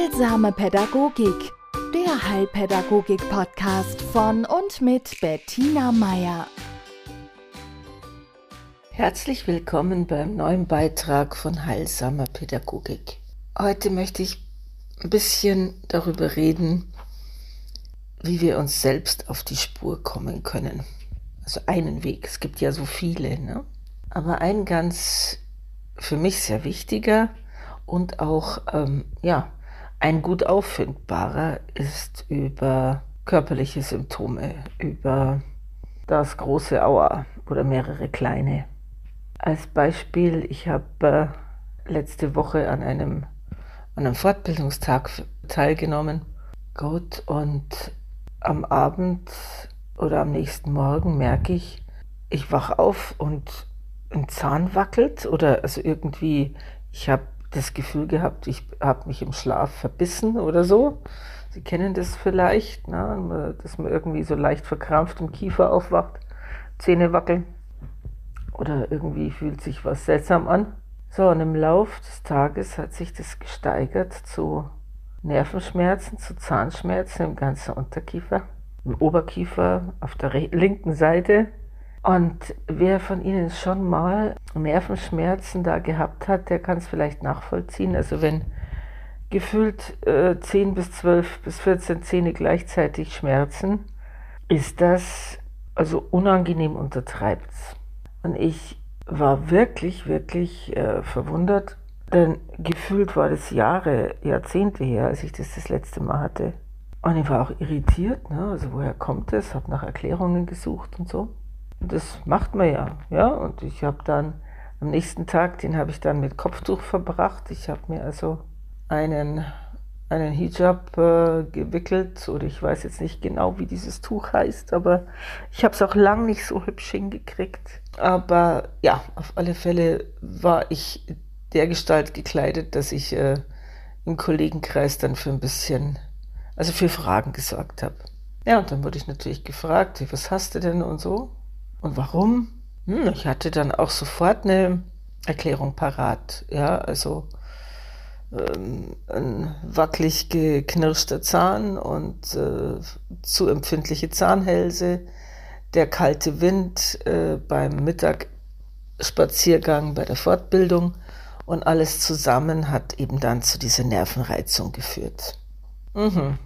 Heilsame Pädagogik, der Heilpädagogik-Podcast von und mit Bettina Meier. Herzlich willkommen beim neuen Beitrag von Heilsamer Pädagogik. Heute möchte ich ein bisschen darüber reden, wie wir uns selbst auf die Spur kommen können. Also einen Weg, es gibt ja so viele, ne? aber ein ganz für mich sehr wichtiger und auch ähm, ja, ein gut auffindbarer ist über körperliche Symptome, über das große Aua oder mehrere kleine. Als Beispiel, ich habe äh, letzte Woche an einem, an einem Fortbildungstag teilgenommen. Gut, und am Abend oder am nächsten Morgen merke ich, ich wach auf und ein Zahn wackelt oder also irgendwie, ich habe das Gefühl gehabt, ich habe mich im Schlaf verbissen oder so. Sie kennen das vielleicht, ne? dass man irgendwie so leicht verkrampft im Kiefer aufwacht, Zähne wackeln oder irgendwie fühlt sich was seltsam an. So, und im Lauf des Tages hat sich das gesteigert zu Nervenschmerzen, zu Zahnschmerzen im ganzen Unterkiefer, im Oberkiefer, auf der linken Seite, und wer von Ihnen schon mal Nervenschmerzen da gehabt hat, der kann es vielleicht nachvollziehen. Also wenn gefühlt äh, 10 bis 12 bis 14 Zähne gleichzeitig schmerzen, ist das also unangenehm untertreibt. Und ich war wirklich, wirklich äh, verwundert, denn gefühlt war das Jahre, Jahrzehnte her, als ich das das letzte Mal hatte. Und ich war auch irritiert, ne? also woher kommt das, habe nach Erklärungen gesucht und so das macht man ja, ja. Und ich habe dann am nächsten Tag, den habe ich dann mit Kopftuch verbracht. Ich habe mir also einen, einen Hijab äh, gewickelt oder ich weiß jetzt nicht genau, wie dieses Tuch heißt, aber ich habe es auch lang nicht so hübsch hingekriegt. Aber ja, auf alle Fälle war ich der Gestalt gekleidet, dass ich äh, im Kollegenkreis dann für ein bisschen, also für Fragen gesorgt habe. Ja, und dann wurde ich natürlich gefragt, was hast du denn und so. Und warum? Hm, ich hatte dann auch sofort eine Erklärung parat. Ja, also ähm, ein wackelig geknirschter Zahn und äh, zu empfindliche Zahnhälse, der kalte Wind äh, beim Mittagsspaziergang bei der Fortbildung und alles zusammen hat eben dann zu dieser Nervenreizung geführt. Mhm.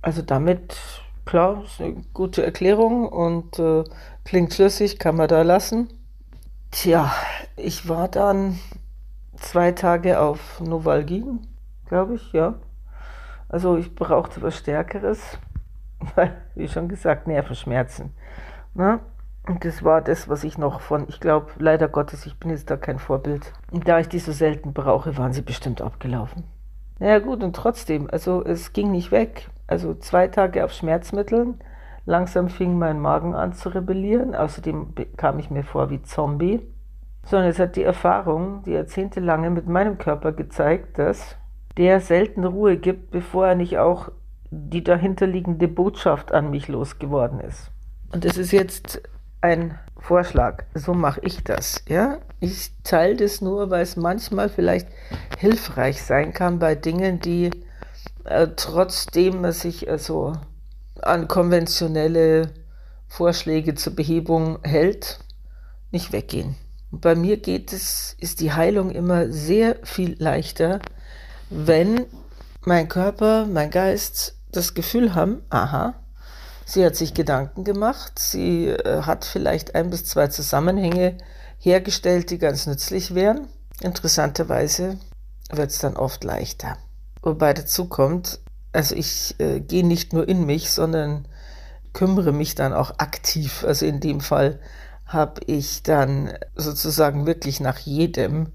Also damit klar, ist eine gute Erklärung und äh, klingt schlüssig, kann man da lassen. Tja, ich war dann zwei Tage auf Novalgin, glaube ich, ja. Also ich brauchte was Stärkeres, weil, wie schon gesagt, Nervenschmerzen. Ne? Und das war das, was ich noch von, ich glaube, leider Gottes, ich bin jetzt da kein Vorbild. Und da ich die so selten brauche, waren sie bestimmt abgelaufen. Naja gut, und trotzdem, also es ging nicht weg. Also zwei Tage auf Schmerzmitteln. Langsam fing mein Magen an zu rebellieren. Außerdem kam ich mir vor wie Zombie. Sondern es hat die Erfahrung, die jahrzehntelange mit meinem Körper gezeigt, dass der selten Ruhe gibt, bevor er nicht auch die dahinterliegende Botschaft an mich losgeworden ist. Und es ist jetzt ein Vorschlag. So mache ich das. Ja? Ich teile das nur, weil es manchmal vielleicht hilfreich sein kann bei Dingen, die äh, trotzdem man sich also an konventionelle Vorschläge zur Behebung hält, nicht weggehen. Bei mir geht es, ist die Heilung immer sehr viel leichter, wenn mein Körper, mein Geist das Gefühl haben, aha, sie hat sich Gedanken gemacht, sie äh, hat vielleicht ein bis zwei Zusammenhänge hergestellt, die ganz nützlich wären. Interessanterweise wird es dann oft leichter. Wobei dazu kommt, also ich äh, gehe nicht nur in mich, sondern kümmere mich dann auch aktiv. Also in dem Fall habe ich dann sozusagen wirklich nach jedem,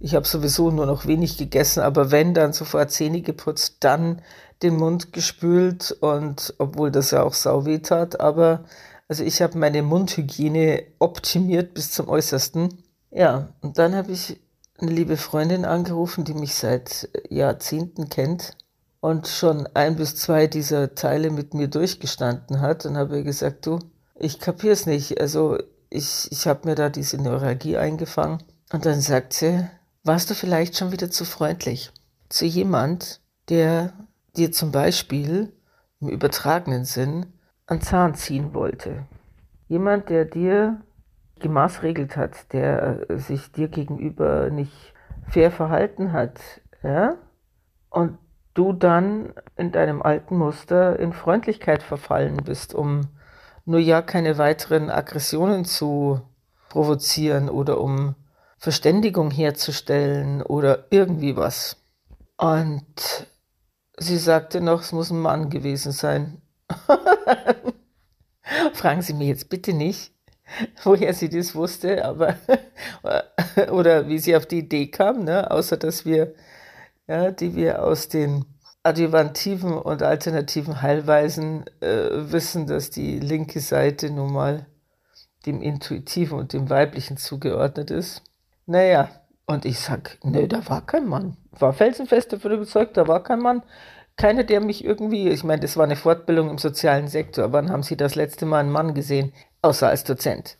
ich habe sowieso nur noch wenig gegessen, aber wenn dann sofort Zähne geputzt, dann den Mund gespült und obwohl das ja auch sau weh tat, aber also ich habe meine Mundhygiene optimiert bis zum Äußersten. Ja, und dann habe ich eine liebe Freundin angerufen, die mich seit Jahrzehnten kennt und schon ein bis zwei dieser Teile mit mir durchgestanden hat und habe gesagt, du, ich kapier's nicht. Also ich, ich habe mir da diese Neuralgie eingefangen. Und dann sagt sie, warst du vielleicht schon wieder zu freundlich zu jemand, der dir zum Beispiel im übertragenen Sinn an Zahn ziehen wollte. Jemand, der dir gemaßregelt hat, der äh, sich dir gegenüber nicht fair verhalten hat, ja? Und du dann in deinem alten Muster in Freundlichkeit verfallen bist, um nur ja keine weiteren Aggressionen zu provozieren oder um Verständigung herzustellen oder irgendwie was. Und sie sagte noch, es muss ein Mann gewesen sein. Fragen Sie mir jetzt bitte nicht, woher sie das wusste, aber oder wie sie auf die Idee kam, ne? außer dass wir, ja, die wir aus den adjuvativen und alternativen Heilweisen äh, wissen, dass die linke Seite nun mal dem Intuitiven und dem Weiblichen zugeordnet ist. Naja, und ich sag, nö, da war kein Mann. War felsenfest davon überzeugt, da war kein Mann. Keiner, der mich irgendwie, ich meine, das war eine Fortbildung im sozialen Sektor. Wann haben Sie das letzte Mal einen Mann gesehen? Außer als Dozent.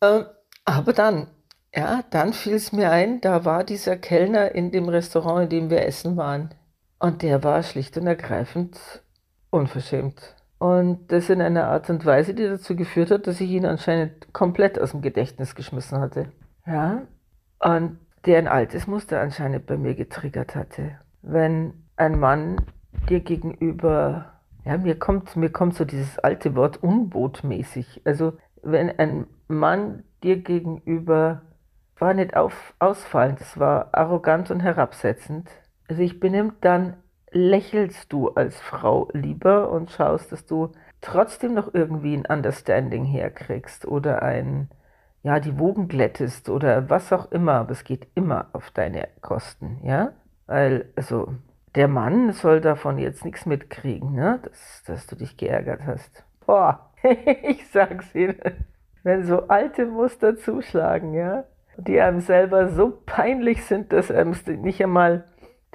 Äh, aber dann, ja, dann fiel es mir ein, da war dieser Kellner in dem Restaurant, in dem wir essen waren. Und der war schlicht und ergreifend unverschämt. Und das in einer Art und Weise, die dazu geführt hat, dass ich ihn anscheinend komplett aus dem Gedächtnis geschmissen hatte. Ja. Und der ein altes Muster anscheinend bei mir getriggert hatte. Wenn ein Mann dir gegenüber, ja, mir kommt, mir kommt so dieses alte Wort unbotmäßig. Also, wenn ein Mann dir gegenüber war nicht auf, ausfallend, es war arrogant und herabsetzend, sich benimmt, dann lächelst du als Frau lieber und schaust, dass du trotzdem noch irgendwie ein Understanding herkriegst oder ein, ja, die Wogen glättest oder was auch immer, aber es geht immer auf deine Kosten, ja? Weil, also, der Mann soll davon jetzt nichts mitkriegen, ne? Dass, dass du dich geärgert hast. Boah, ich sag's Ihnen, wenn so alte Muster zuschlagen, ja? Die einem selber so peinlich sind, dass einem nicht einmal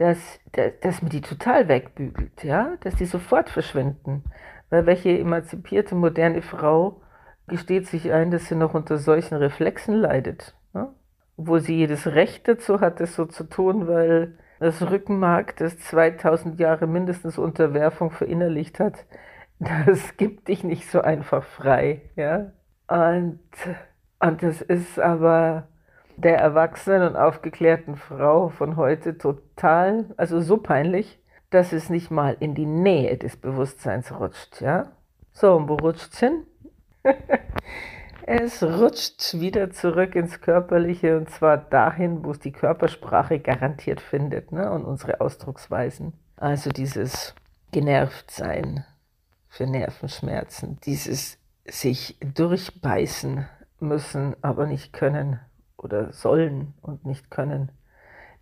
dass, dass, dass man die total wegbügelt, ja, dass die sofort verschwinden. Weil welche emanzipierte moderne Frau gesteht sich ein, dass sie noch unter solchen Reflexen leidet. Ja? Obwohl sie jedes Recht dazu hat, das so zu tun, weil das Rückenmark, das 2000 Jahre mindestens Unterwerfung verinnerlicht hat, das gibt dich nicht so einfach frei. Ja? Und, und das ist aber der erwachsenen und aufgeklärten Frau von heute total, also so peinlich, dass es nicht mal in die Nähe des Bewusstseins rutscht, ja? So, und wo rutscht's hin? es rutscht wieder zurück ins Körperliche und zwar dahin, wo es die Körpersprache garantiert findet, ne? Und unsere Ausdrucksweisen. Also dieses Genervtsein für Nervenschmerzen, dieses sich durchbeißen müssen, aber nicht können oder sollen und nicht können.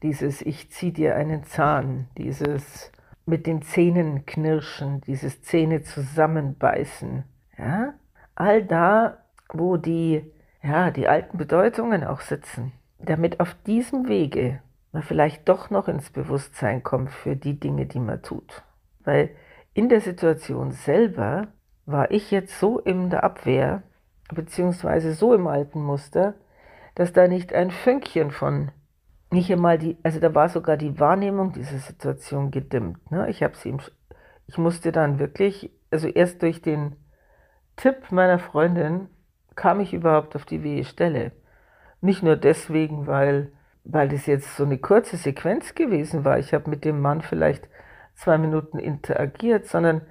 Dieses Ich zieh dir einen Zahn, dieses mit den Zähnen knirschen, dieses Zähne zusammenbeißen. Ja? All da, wo die, ja, die alten Bedeutungen auch sitzen, damit auf diesem Wege man vielleicht doch noch ins Bewusstsein kommt für die Dinge, die man tut. Weil in der Situation selber war ich jetzt so in der Abwehr, beziehungsweise so im alten Muster, dass da nicht ein Fünkchen von, nicht einmal die, also da war sogar die Wahrnehmung dieser Situation gedimmt. Ne? Ich habe sie, ich musste dann wirklich, also erst durch den Tipp meiner Freundin kam ich überhaupt auf die wehe Stelle. Nicht nur deswegen, weil, weil das jetzt so eine kurze Sequenz gewesen war. Ich habe mit dem Mann vielleicht zwei Minuten interagiert, sondern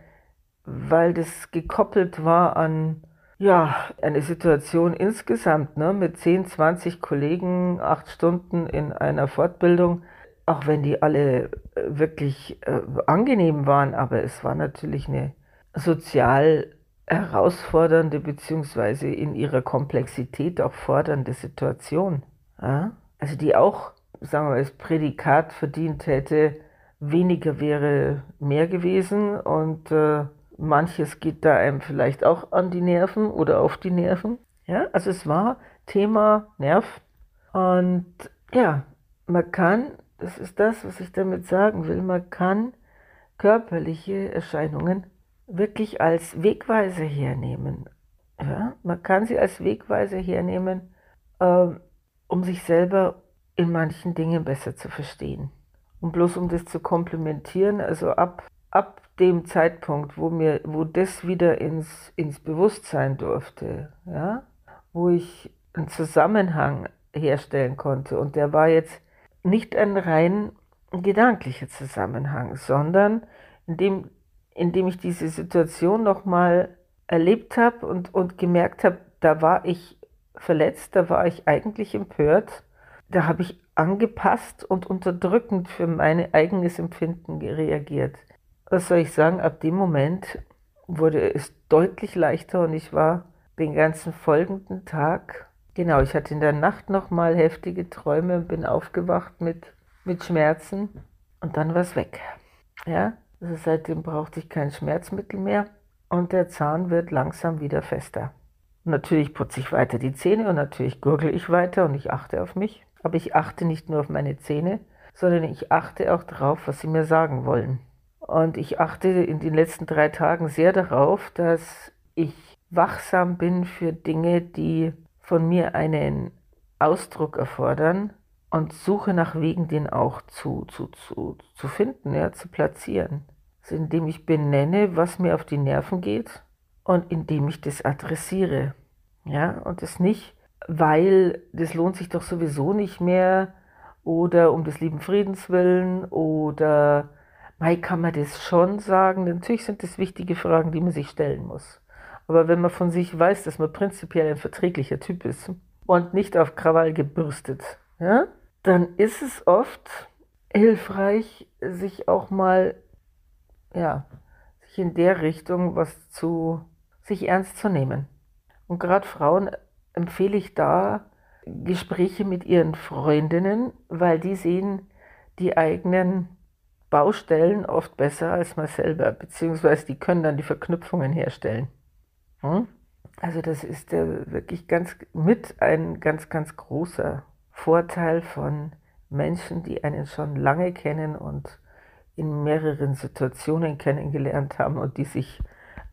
weil das gekoppelt war an ja, eine Situation insgesamt ne, mit 10, 20 Kollegen, acht Stunden in einer Fortbildung, auch wenn die alle äh, wirklich äh, angenehm waren, aber es war natürlich eine sozial herausfordernde beziehungsweise in ihrer Komplexität auch fordernde Situation. Ja? Also die auch, sagen wir mal, als Prädikat verdient hätte, weniger wäre mehr gewesen und äh, Manches geht da einem vielleicht auch an die Nerven oder auf die Nerven. Ja, also es war Thema Nerv. Und ja, man kann, das ist das, was ich damit sagen will, man kann körperliche Erscheinungen wirklich als Wegweise hernehmen. Ja, man kann sie als Wegweise hernehmen, äh, um sich selber in manchen Dingen besser zu verstehen. Und bloß um das zu komplementieren, also ab, ab dem Zeitpunkt, wo mir, wo das wieder ins, ins Bewusstsein durfte, ja, wo ich einen Zusammenhang herstellen konnte. Und der war jetzt nicht ein rein gedanklicher Zusammenhang, sondern indem, indem ich diese Situation nochmal erlebt habe und, und gemerkt habe, da war ich verletzt, da war ich eigentlich empört, da habe ich angepasst und unterdrückend für mein eigenes Empfinden reagiert. Was soll ich sagen, ab dem Moment wurde es deutlich leichter und ich war den ganzen folgenden Tag, genau, ich hatte in der Nacht nochmal heftige Träume und bin aufgewacht mit, mit Schmerzen und dann war es weg. Ja, also seitdem brauchte ich kein Schmerzmittel mehr und der Zahn wird langsam wieder fester. Natürlich putze ich weiter die Zähne und natürlich gurgle ich weiter und ich achte auf mich. Aber ich achte nicht nur auf meine Zähne, sondern ich achte auch darauf, was sie mir sagen wollen. Und ich achte in den letzten drei Tagen sehr darauf, dass ich wachsam bin für Dinge, die von mir einen Ausdruck erfordern und suche nach Wegen, den auch zu, zu, zu, zu finden, ja, zu platzieren. Also indem ich benenne, was mir auf die Nerven geht und indem ich das adressiere. Ja, und das nicht, weil das lohnt sich doch sowieso nicht mehr oder um des lieben Friedens willen oder Mai kann man das schon sagen. Natürlich sind das wichtige Fragen, die man sich stellen muss. Aber wenn man von sich weiß, dass man prinzipiell ein verträglicher Typ ist und nicht auf Krawall gebürstet, ja, dann ist es oft hilfreich, sich auch mal, ja, sich in der Richtung was zu sich ernst zu nehmen. Und gerade Frauen empfehle ich da Gespräche mit ihren Freundinnen, weil die sehen die eigenen Baustellen oft besser als man selber, beziehungsweise die können dann die Verknüpfungen herstellen. Hm? Also das ist der wirklich ganz mit ein ganz, ganz großer Vorteil von Menschen, die einen schon lange kennen und in mehreren Situationen kennengelernt haben und die sich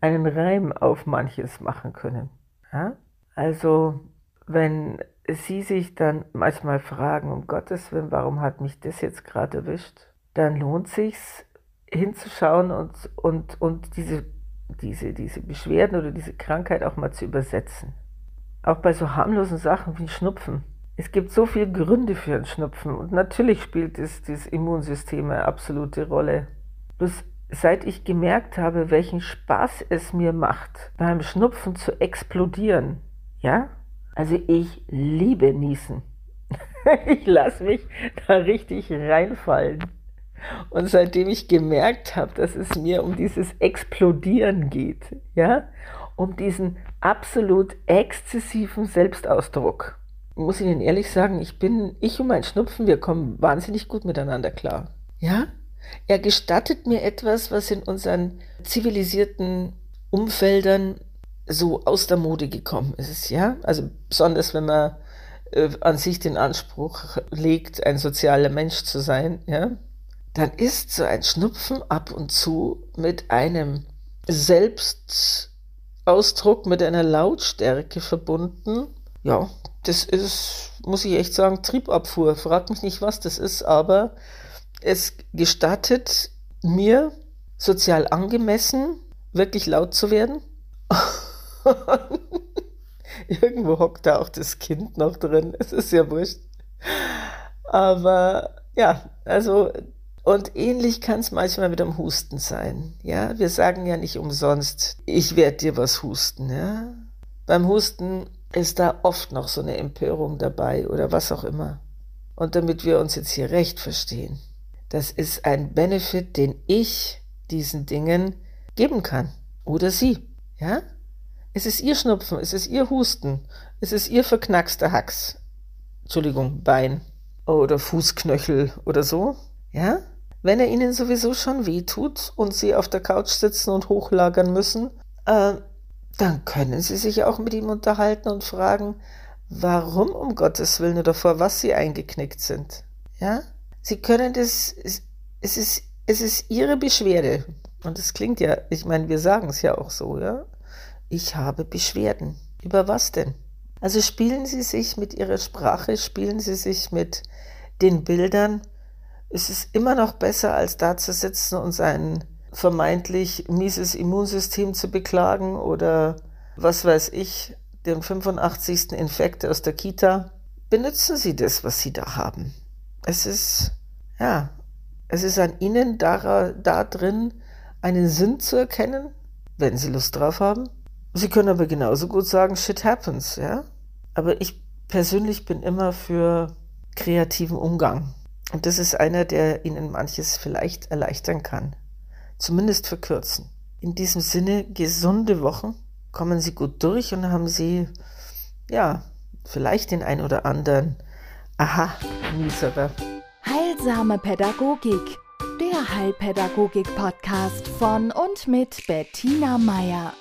einen Reim auf manches machen können. Ja? Also wenn Sie sich dann manchmal fragen, um Gottes Willen, warum hat mich das jetzt gerade erwischt, dann lohnt sich's hinzuschauen und, und, und diese, diese, diese Beschwerden oder diese Krankheit auch mal zu übersetzen. Auch bei so harmlosen Sachen wie Schnupfen. Es gibt so viele Gründe für einen Schnupfen und natürlich spielt das, das Immunsystem eine absolute Rolle. Bloß seit ich gemerkt habe, welchen Spaß es mir macht, beim Schnupfen zu explodieren, ja, also ich liebe Niesen. ich lasse mich da richtig reinfallen. Und seitdem ich gemerkt habe, dass es mir um dieses Explodieren geht, ja, um diesen absolut exzessiven Selbstausdruck, muss ich Ihnen ehrlich sagen, ich bin, ich und mein Schnupfen, wir kommen wahnsinnig gut miteinander klar. Ja? Er gestattet mir etwas, was in unseren zivilisierten Umfeldern so aus der Mode gekommen ist, ja? Also besonders wenn man äh, an sich den Anspruch legt, ein sozialer Mensch zu sein, ja? Dann ist so ein Schnupfen ab und zu mit einem Selbstausdruck, mit einer Lautstärke verbunden. Ja, das ist, muss ich echt sagen, Triebabfuhr. Frag mich nicht, was das ist, aber es gestattet mir, sozial angemessen, wirklich laut zu werden. Irgendwo hockt da auch das Kind noch drin. Es ist ja wurscht. Aber ja, also, und ähnlich kann es manchmal mit dem Husten sein. Ja, wir sagen ja nicht umsonst, ich werde dir was husten. Ja, beim Husten ist da oft noch so eine Empörung dabei oder was auch immer. Und damit wir uns jetzt hier recht verstehen, das ist ein Benefit, den ich diesen Dingen geben kann. Oder sie. Ja? Es ist ihr Schnupfen, es ist ihr Husten, es ist ihr verknackster Hax. Entschuldigung, Bein oder Fußknöchel oder so. Ja? Wenn er ihnen sowieso schon weh tut und sie auf der Couch sitzen und hochlagern müssen, äh, dann können sie sich auch mit ihm unterhalten und fragen, warum um Gottes Willen oder vor was sie eingeknickt sind. Ja? Sie können das, es ist, es ist ihre Beschwerde. Und es klingt ja, ich meine, wir sagen es ja auch so, ja? ich habe Beschwerden. Über was denn? Also spielen Sie sich mit Ihrer Sprache, spielen Sie sich mit den Bildern ist es immer noch besser, als da zu sitzen und sein vermeintlich mieses Immunsystem zu beklagen oder was weiß ich, den 85. Infekt aus der Kita. Benutzen Sie das, was Sie da haben. Es ist, ja, es ist an Ihnen da, da drin, einen Sinn zu erkennen, wenn Sie Lust drauf haben. Sie können aber genauso gut sagen, shit happens, ja. Aber ich persönlich bin immer für kreativen Umgang. Und das ist einer, der Ihnen manches vielleicht erleichtern kann. Zumindest verkürzen. In diesem Sinne, gesunde Wochen. Kommen Sie gut durch und haben Sie, ja, vielleicht den ein oder anderen Aha-Nieserer. Heilsame Pädagogik. Der Heilpädagogik-Podcast von und mit Bettina Meier.